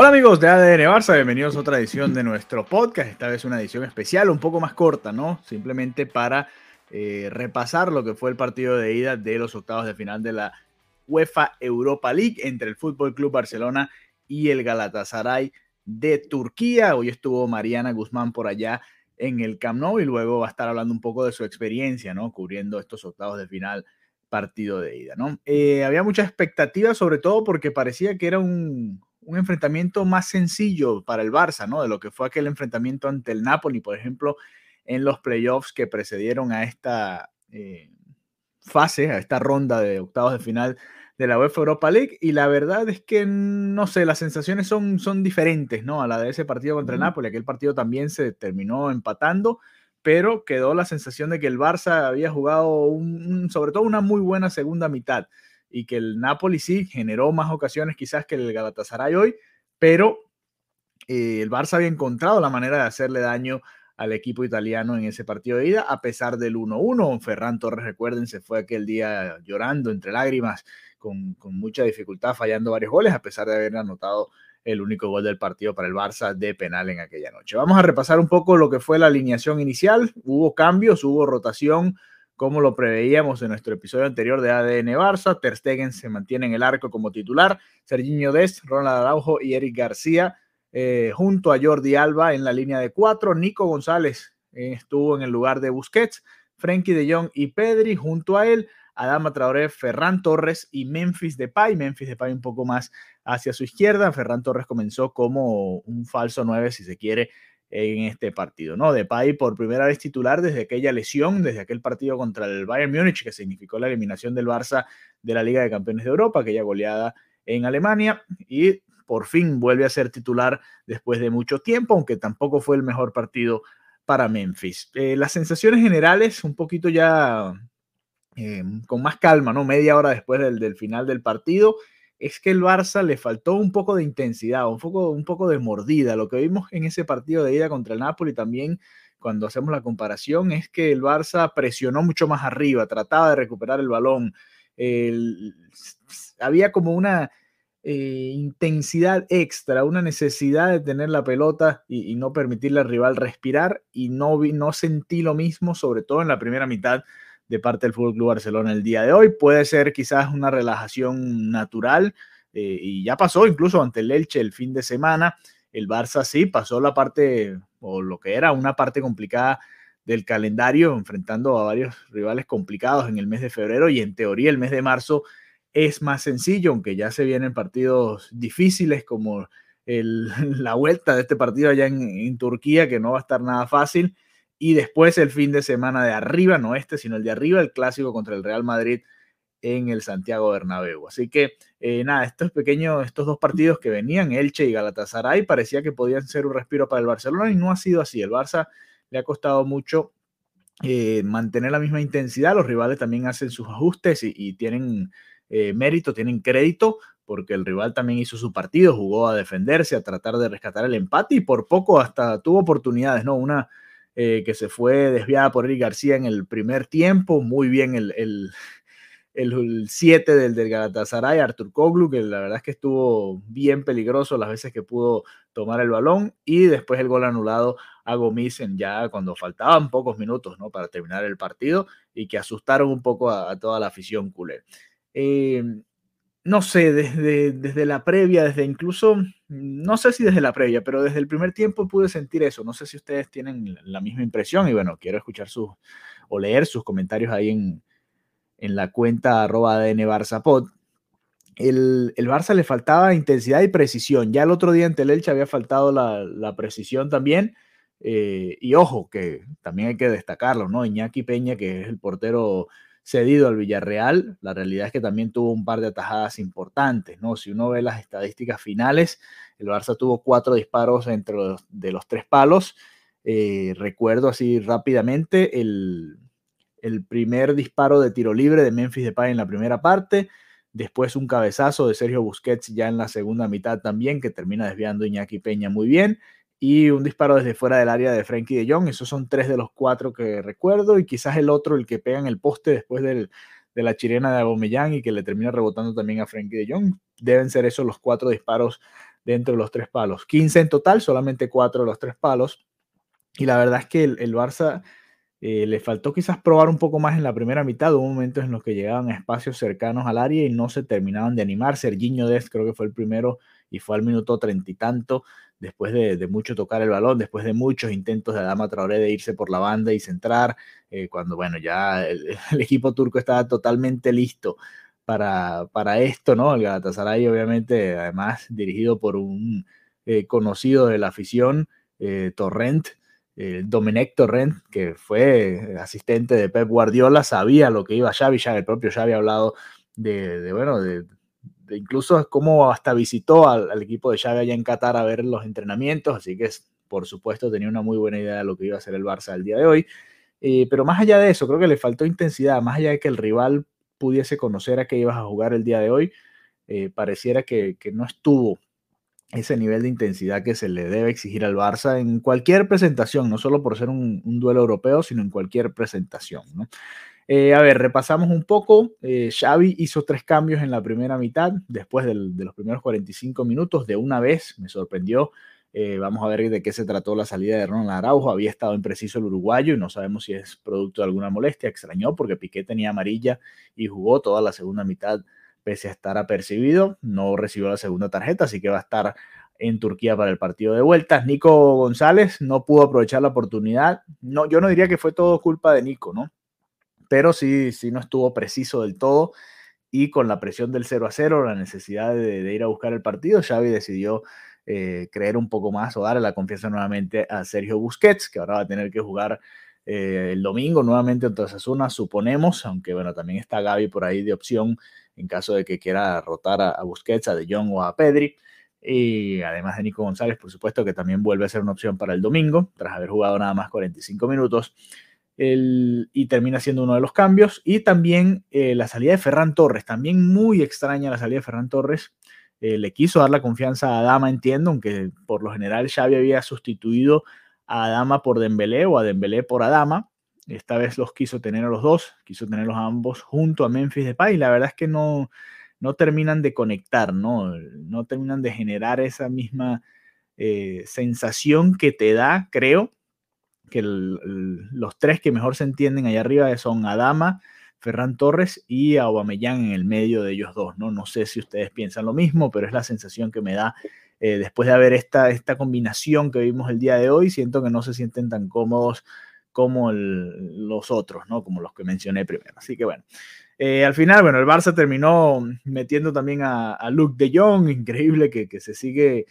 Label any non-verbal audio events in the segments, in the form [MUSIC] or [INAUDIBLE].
Hola amigos de ADN Barça, bienvenidos a otra edición de nuestro podcast, esta vez una edición especial, un poco más corta, ¿no? Simplemente para eh, repasar lo que fue el partido de ida de los octavos de final de la UEFA Europa League entre el Fútbol Club Barcelona y el Galatasaray de Turquía. Hoy estuvo Mariana Guzmán por allá en el Camp Nou y luego va a estar hablando un poco de su experiencia, ¿no? Cubriendo estos octavos de final partido de ida, ¿no? Eh, había mucha expectativa, sobre todo porque parecía que era un, un enfrentamiento más sencillo para el Barça, ¿no? De lo que fue aquel enfrentamiento ante el Napoli, por ejemplo, en los playoffs que precedieron a esta eh, fase, a esta ronda de octavos de final de la UEFA Europa League. Y la verdad es que, no sé, las sensaciones son, son diferentes, ¿no? A la de ese partido contra el Napoli. Aquel partido también se terminó empatando, pero quedó la sensación de que el Barça había jugado, un, sobre todo, una muy buena segunda mitad y que el Napoli sí generó más ocasiones quizás que el Galatasaray hoy, pero eh, el Barça había encontrado la manera de hacerle daño al equipo italiano en ese partido de ida, a pesar del 1-1. Ferran Torres, recuerden, se fue aquel día llorando entre lágrimas, con, con, mucha dificultad, fallando varios goles, a pesar de haber anotado el único gol del partido para el Barça de penal en aquella noche. Vamos a repasar un poco lo que fue la alineación inicial. Hubo cambios, hubo rotación, como lo preveíamos en nuestro episodio anterior de ADN Barça. Ter Stegen se mantiene en el arco como titular. Serginho Dest, Ronald Araujo y Eric García eh, junto a Jordi Alba en la línea de cuatro. Nico González eh, estuvo en el lugar de Busquets. Frenkie de Jong y Pedri junto a él. Adama Traoré, Ferran Torres y Memphis Depay. Memphis Depay un poco más hacia su izquierda. Ferran Torres comenzó como un falso 9, si se quiere, en este partido, ¿no? Depay por primera vez titular desde aquella lesión, desde aquel partido contra el Bayern Múnich que significó la eliminación del Barça de la Liga de Campeones de Europa, aquella goleada en Alemania y por fin vuelve a ser titular después de mucho tiempo, aunque tampoco fue el mejor partido para Memphis. Eh, las sensaciones generales, un poquito ya eh, con más calma, ¿no? Media hora después del, del final del partido, es que el Barça le faltó un poco de intensidad, un poco, un poco de mordida. Lo que vimos en ese partido de ida contra el Napoli también, cuando hacemos la comparación, es que el Barça presionó mucho más arriba, trataba de recuperar el balón. Había como una eh, intensidad extra, una necesidad de tener la pelota y, y, no permitirle al rival respirar y no, vi, no sentí lo mismo, sobre todo en la primera mitad de parte del Fútbol Club Barcelona el día de hoy. Puede ser quizás una relajación natural eh, y ya pasó incluso ante el Elche el fin de semana. El Barça sí pasó la parte o lo que era una parte complicada del calendario, enfrentando a varios rivales complicados en el mes de febrero y en teoría el mes de marzo es más sencillo, aunque ya se vienen partidos difíciles como [LAUGHS] la vuelta de este partido allá en Turquía, que no va a estar nada fácil y después el fin de semana de arriba, no este, sino el de arriba, el clásico contra el Real Madrid en el Santiago Bernabéu. Así que eh, nada, estos pequeños, estos dos partidos que venían, Elche y Galatasaray, parecía que podían ser un respiro para el Barcelona y no ha sido así. El Barça le ha costado mucho eh, mantener la misma intensidad, los rivales también hacen sus ajustes y, y tienen eh, mérito, tienen crédito, porque el rival también hizo su partido, jugó a defenderse, a tratar de rescatar el empate y por poco hasta tuvo oportunidades, ¿no? Una eh, que se fue desviada por Eric García en el primer tiempo. Muy bien el, el, el 7 del, del Galatasaray, Artur Koglu, que la verdad es que estuvo bien peligroso las veces que pudo tomar el balón. Y después el gol anulado a Gomisen ya cuando faltaban pocos minutos ¿no? para terminar el partido y que asustaron un poco a, a toda la afición culé. Eh, no sé, desde, desde la previa, desde incluso, no sé si desde la previa, pero desde el primer tiempo pude sentir eso. No sé si ustedes tienen la misma impresión y bueno, quiero escuchar sus o leer sus comentarios ahí en, en la cuenta arroba ADN Barça. El, el, Barça le faltaba intensidad y precisión. Ya el otro día ante el Elche había faltado la, la precisión también. y ojo, que también hay que destacarlo, ¿no? Iñaki Peña, que es el portero cedido al Villarreal, la realidad es que también tuvo un par de atajadas importantes, ¿no? Si uno ve las estadísticas finales, el Barça tuvo cuatro disparos entre de los tres palos. Eh, recuerdo así rápidamente el, el, primer disparo de tiro libre de Memphis Depay en la primera parte, después un cabezazo de Sergio Busquets ya en la segunda mitad también, que termina desviando Iñaki Peña muy bien, y un disparo desde fuera del área de Frankie de Jong. Esos son tres de los cuatro que recuerdo y quizás el otro, el que pega en el poste después de la chilena de Abomellán y que le termina rebotando también a Frankie de Jong. Deben ser esos los cuatro disparos dentro de los tres palos. 15 en total, solamente cuatro de los tres palos. Y la verdad es que el, Barça eh, le faltó quizás probar un poco más en la primera mitad. Hubo momentos en los que llegaban a espacios cercanos al área y no se terminaban de animar. Serginho Dest creo que fue el primero y fue al minuto treinta y tanto después de, mucho tocar el balón, después de muchos intentos de Adama Traoré de irse por la banda y centrar, eh, cuando bueno, ya el, [LAUGHS] equipo turco estaba totalmente listo para, para esto, ¿no? El Galatasaray obviamente, además dirigido por un eh, conocido de la afición, eh, Torrent, Domenech Torrent, que fue asistente de Pep Guardiola, sabía lo que iba Xavi, ya el propio Xavi ha hablado de, de bueno, de, incluso como hasta visitó al, equipo de Xavi allá en Qatar a ver los entrenamientos, así que por supuesto tenía una muy buena idea de lo que iba a hacer el Barça el día de hoy. Eh, pero más allá de eso, creo que le faltó intensidad, más allá de que el rival pudiese conocer a qué ibas a jugar el día de hoy, eh, pareciera que, no estuvo ese nivel de intensidad que se le debe exigir al Barça en cualquier presentación, no solo por ser un, duelo europeo, sino en cualquier presentación. Eh, a ver, repasamos un poco. Eh, Xavi hizo tres cambios en la primera mitad, después de los primeros 45 minutos, de una vez, me sorprendió. Eh, vamos a ver de qué se trató la salida de Ronald Araujo. Había estado impreciso el uruguayo y no sabemos si es producto de alguna molestia. Extrañó porque Piqué tenía amarilla y jugó toda la segunda mitad pese a estar apercibido. No recibió la segunda tarjeta, así que va a estar en Turquía para el partido de vuelta. Nico González no pudo aprovechar la oportunidad. No, yo no diría que fue todo culpa de Nico, ¿no? Pero sí, sí no estuvo preciso del todo y con la presión del 0 a 0, la necesidad de, ir a buscar el partido, Xavi decidió eh, creer un poco más o darle la confianza nuevamente a Sergio Busquets, que ahora va a tener que jugar eh, el domingo nuevamente en zona, suponemos, aunque bueno, también está Gaby por ahí de opción en caso de que quiera rotar a, Busquets, a De Jong o a Pedri. Y además de Nico González, por supuesto, que también vuelve a ser una opción para el domingo, tras haber jugado nada más 45 minutos y termina siendo uno de los cambios. Y también eh, la salida de Ferran Torres, también muy extraña la salida de Ferran Torres. Eh, le quiso dar la confianza a Adama, entiendo, aunque por lo general Xavi había sustituido a Adama por Dembélé o a Dembélé por Adama. Esta vez los quiso tener a los dos, quiso tenerlos ambos junto a Memphis Depay. La verdad es que no, no terminan de conectar, ¿no? No terminan de generar esa misma eh, sensación que te da, creo, que los tres que mejor se entienden allá arriba son Adama, Ferran Torres y Aubameyang en el medio de ellos dos, ¿no? No sé si ustedes piensan lo mismo, pero es la sensación que me da eh, después de haber esta, esta combinación que vimos el día de hoy, siento que no se sienten tan cómodos como los otros, ¿no? Como los que mencioné primero. Así que bueno, eh, al final, bueno, el Barça terminó metiendo también a, a Luke de Jong, increíble que, que se sigue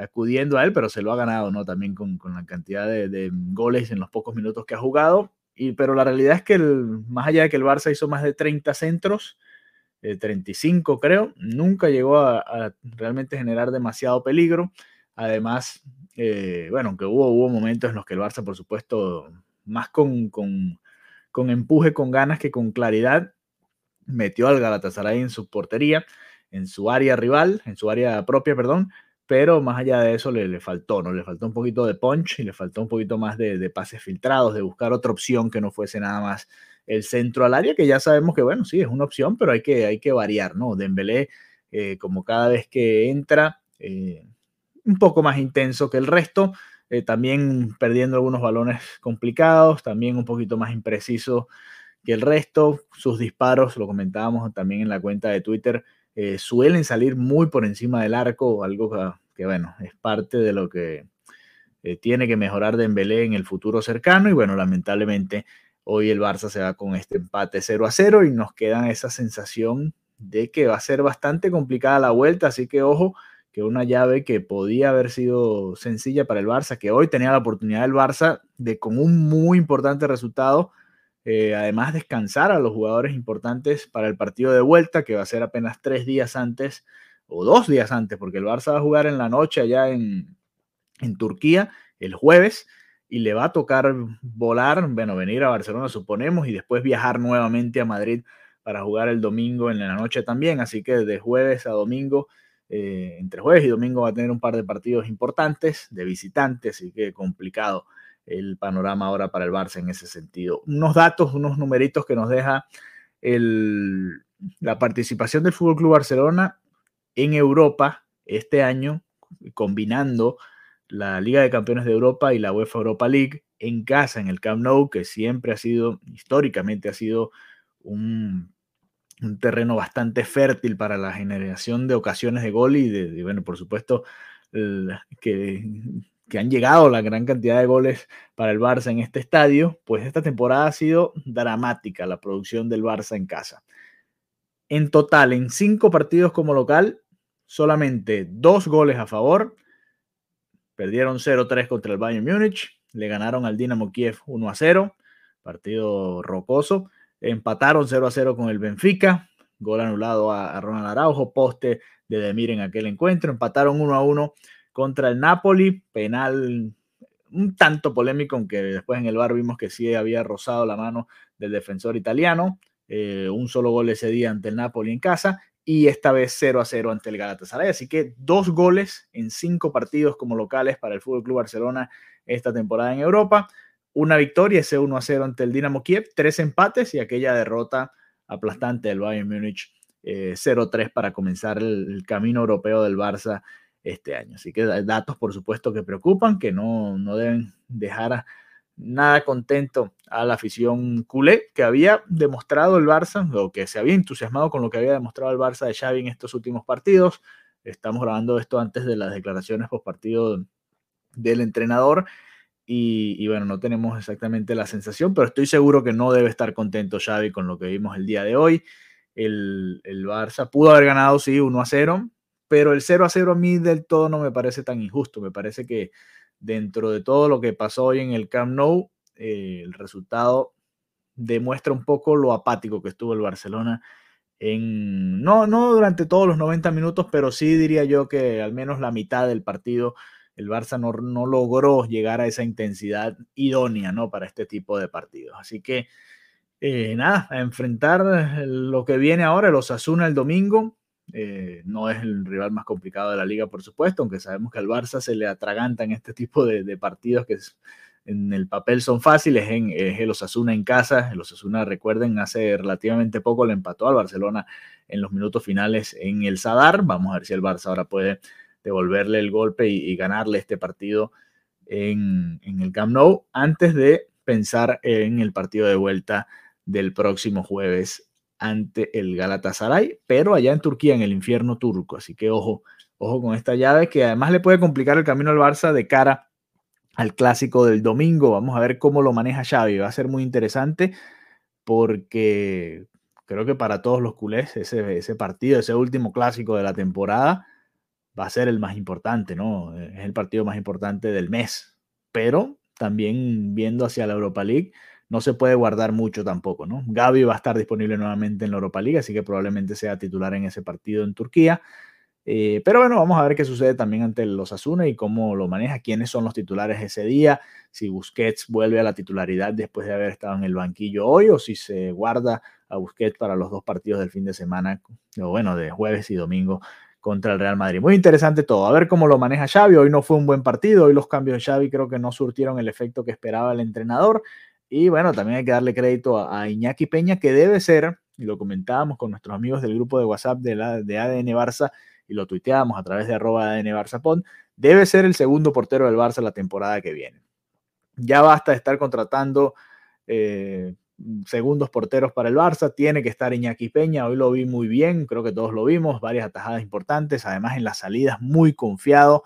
acudiendo a él, pero se lo ha ganado, ¿no? También con, la cantidad de, goles en los pocos minutos que ha jugado. Y, pero la realidad es que el, más allá de que el Barça hizo más de 30 centros, 35 eh, creo, nunca llegó a, realmente generar demasiado peligro. Además, eh, bueno, aunque hubo, hubo momentos en los que el Barça, por supuesto, más con, con, con empuje, con ganas que con claridad, metió al Galatasaray en su portería, en su área rival, en su área propia, perdón, pero más allá de eso le, le, faltó, ¿no? Le faltó un poquito de punch y le faltó un poquito más de, pases filtrados, de buscar otra opción que no fuese nada más el centro al área, que ya sabemos que, bueno, sí, es una opción, pero hay que, hay que variar, ¿no? Dembélé, eh, como cada vez que entra, eh, un poco más intenso que el resto, eh, también perdiendo algunos balones complicados, también un poquito más impreciso que el resto, sus disparos, lo comentábamos también en la cuenta de Twitter, eh, suelen salir muy por encima del arco, algo que, bueno, es parte de lo que eh, tiene que mejorar Dembélé en el futuro cercano y bueno, lamentablemente hoy el Barça se va con este empate 0 a 0 y nos queda esa sensación de que va a ser bastante complicada la vuelta, así que ojo que una llave que podía haber sido sencilla para el Barça, que hoy tenía la oportunidad del Barça de con un muy importante resultado, eh, además descansar a los jugadores importantes para el partido de vuelta, que va a ser apenas tres días antes o dos días antes, porque el Barça va a jugar en la noche allá en, en Turquía el jueves y le va a tocar volar, bueno, venir a Barcelona suponemos y después viajar nuevamente a Madrid para jugar el domingo en la noche también, así que de jueves a domingo, eh, entre jueves y domingo va a tener un par de partidos importantes de visitantes, así que complicado el panorama ahora para el Barça en ese sentido. Unos datos, unos numeritos que nos deja el, la participación del Fútbol Club Barcelona en Europa este año, combinando la Liga de Campeones de Europa y la UEFA Europa League en casa, en el Camp Nou, que siempre ha sido, históricamente ha sido un, terreno bastante fértil para la generación de ocasiones de gol y de, bueno, por supuesto, que, que han llegado la gran cantidad de goles para el Barça en este estadio, pues esta temporada ha sido dramática la producción del Barça en casa. En total, en cinco partidos como local, solamente dos goles a favor, Perdieron 0-3 contra el Bayern Múnich, le ganaron al Dinamo Kiev 1-0, partido rocoso. Empataron 0-0 con el Benfica, gol anulado a, Ronald Araujo, poste de Demir en aquel encuentro. Empataron 1-1 contra el Napoli, penal un tanto polémico, aunque después en el bar vimos que sí había rozado la mano del defensor italiano. Eh, un solo gol ese día ante el Napoli en casa y esta vez 0 a 0 ante el Galatasaray. Así que dos goles en cinco partidos como locales para el Fútbol Club Barcelona esta temporada en Europa. Una victoria, ese 1 a 0 ante el Dinamo Kiev, tres empates y aquella derrota aplastante del Bayern Múnich 0-3 eh, para comenzar el, camino europeo del Barça este año. Así que datos, por supuesto, que preocupan, que no, no deben dejar nada contento a la afición culé que había demostrado el Barça, o que se había entusiasmado con lo que había demostrado el Barça de Xavi en estos últimos partidos. Estamos grabando esto antes de las declaraciones post partido del entrenador y, bueno, no tenemos exactamente la sensación, pero estoy seguro que no debe estar contento Xavi con lo que vimos el día de hoy. El, el Barça pudo haber ganado, sí, 1 a 0, pero el 0 a 0 a mí del todo no me parece tan injusto. Me parece que dentro de todo lo que pasó hoy en el Camp Nou, eh, el resultado demuestra un poco lo apático que estuvo el Barcelona en, no, no durante todos los 90 minutos, pero sí diría yo que al menos la mitad del partido el Barça no, no logró llegar a esa intensidad idónea ¿no? para este tipo de partidos. Así que eh, nada, a enfrentar lo que viene ahora, los Osasuna el domingo, eh, no es el rival más complicado de la liga, por supuesto, aunque sabemos que al Barça se le atraganta en este tipo de, partidos que en el papel son fáciles. En, es el Osasuna en casa. El Osasuna, recuerden, hace relativamente poco le empató al Barcelona en los minutos finales en el Sadar. Vamos a ver si el Barça ahora puede devolverle el golpe y, ganarle este partido en, en el Camp Nou antes de pensar en el partido de vuelta del próximo jueves ante el Galatasaray, pero allá en Turquía, en el infierno turco. Así que ojo, ojo con esta llave que además le puede complicar el camino al Barça de cara al clásico del domingo. Vamos a ver cómo lo maneja Xavi. Va a ser muy interesante porque creo que para todos los culés ese, ese partido, ese último clásico de la temporada, va a ser el más importante, ¿no? Es el partido más importante del mes. Pero también viendo hacia la Europa League, no se puede guardar mucho tampoco, ¿no? Gaby va a estar disponible nuevamente en la Europa League, así que probablemente sea titular en ese partido en Turquía. Eh, pero bueno, vamos a ver qué sucede también ante los Asuna y cómo lo maneja, quiénes son los titulares ese día, si Busquets vuelve a la titularidad después de haber estado en el banquillo hoy o si se guarda a Busquets para los dos partidos del fin de semana, o bueno, de jueves y domingo contra el Real Madrid. Muy interesante todo. A ver cómo lo maneja Xavi. Hoy no fue un buen partido. Hoy los cambios de Xavi creo que no surtieron el efecto que esperaba el entrenador. Y bueno, también hay que darle crédito a, Iñaki Peña, que debe ser, y lo comentábamos con nuestros amigos del grupo de WhatsApp de, la, de ADN Barça, y lo tuiteábamos a través de arroba ADN Barça debe ser el segundo portero del Barça la temporada que viene. Ya basta de estar contratando eh, segundos porteros para el Barça, tiene que estar Iñaki Peña, hoy lo vi muy bien, creo que todos lo vimos, varias atajadas importantes, además en las salidas muy confiado,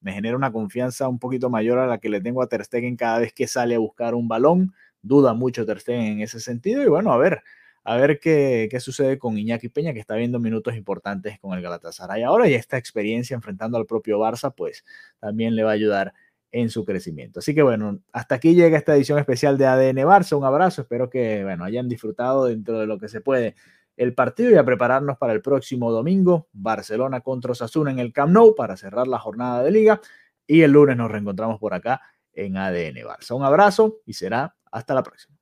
me genera una confianza un poquito mayor a la que le tengo a Ter Stegen cada vez que sale a buscar un balón duda mucho Ter en ese sentido. Y bueno, a ver, a ver qué, qué, sucede con Iñaki Peña, que está viendo minutos importantes con el Galatasaray ahora y esta experiencia enfrentando al propio Barça, pues también le va a ayudar en su crecimiento. Así que bueno, hasta aquí llega esta edición especial de ADN Barça. Un abrazo, espero que bueno, hayan disfrutado dentro de lo que se puede el partido y a prepararnos para el próximo domingo, Barcelona contra Osasuna en el Camp Nou para cerrar la jornada de liga y el lunes nos reencontramos por acá en ADN Barça. Un abrazo y será hasta la próxima.